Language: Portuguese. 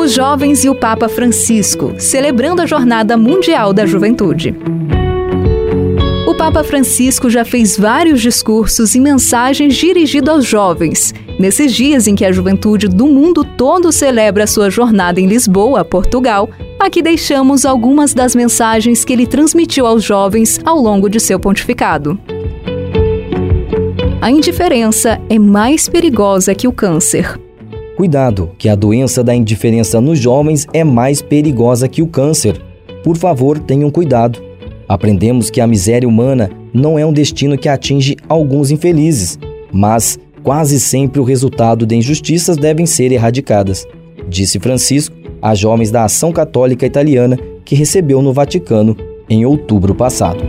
Os jovens e o Papa Francisco, celebrando a Jornada Mundial da Juventude. O Papa Francisco já fez vários discursos e mensagens dirigidos aos jovens. Nesses dias em que a juventude do mundo todo celebra sua jornada em Lisboa, Portugal, aqui deixamos algumas das mensagens que ele transmitiu aos jovens ao longo de seu pontificado. A indiferença é mais perigosa que o câncer. Cuidado, que a doença da indiferença nos jovens é mais perigosa que o câncer. Por favor, tenham cuidado. Aprendemos que a miséria humana não é um destino que atinge alguns infelizes, mas quase sempre o resultado de injustiças devem ser erradicadas, disse Francisco a jovens da Ação Católica Italiana que recebeu no Vaticano em outubro passado.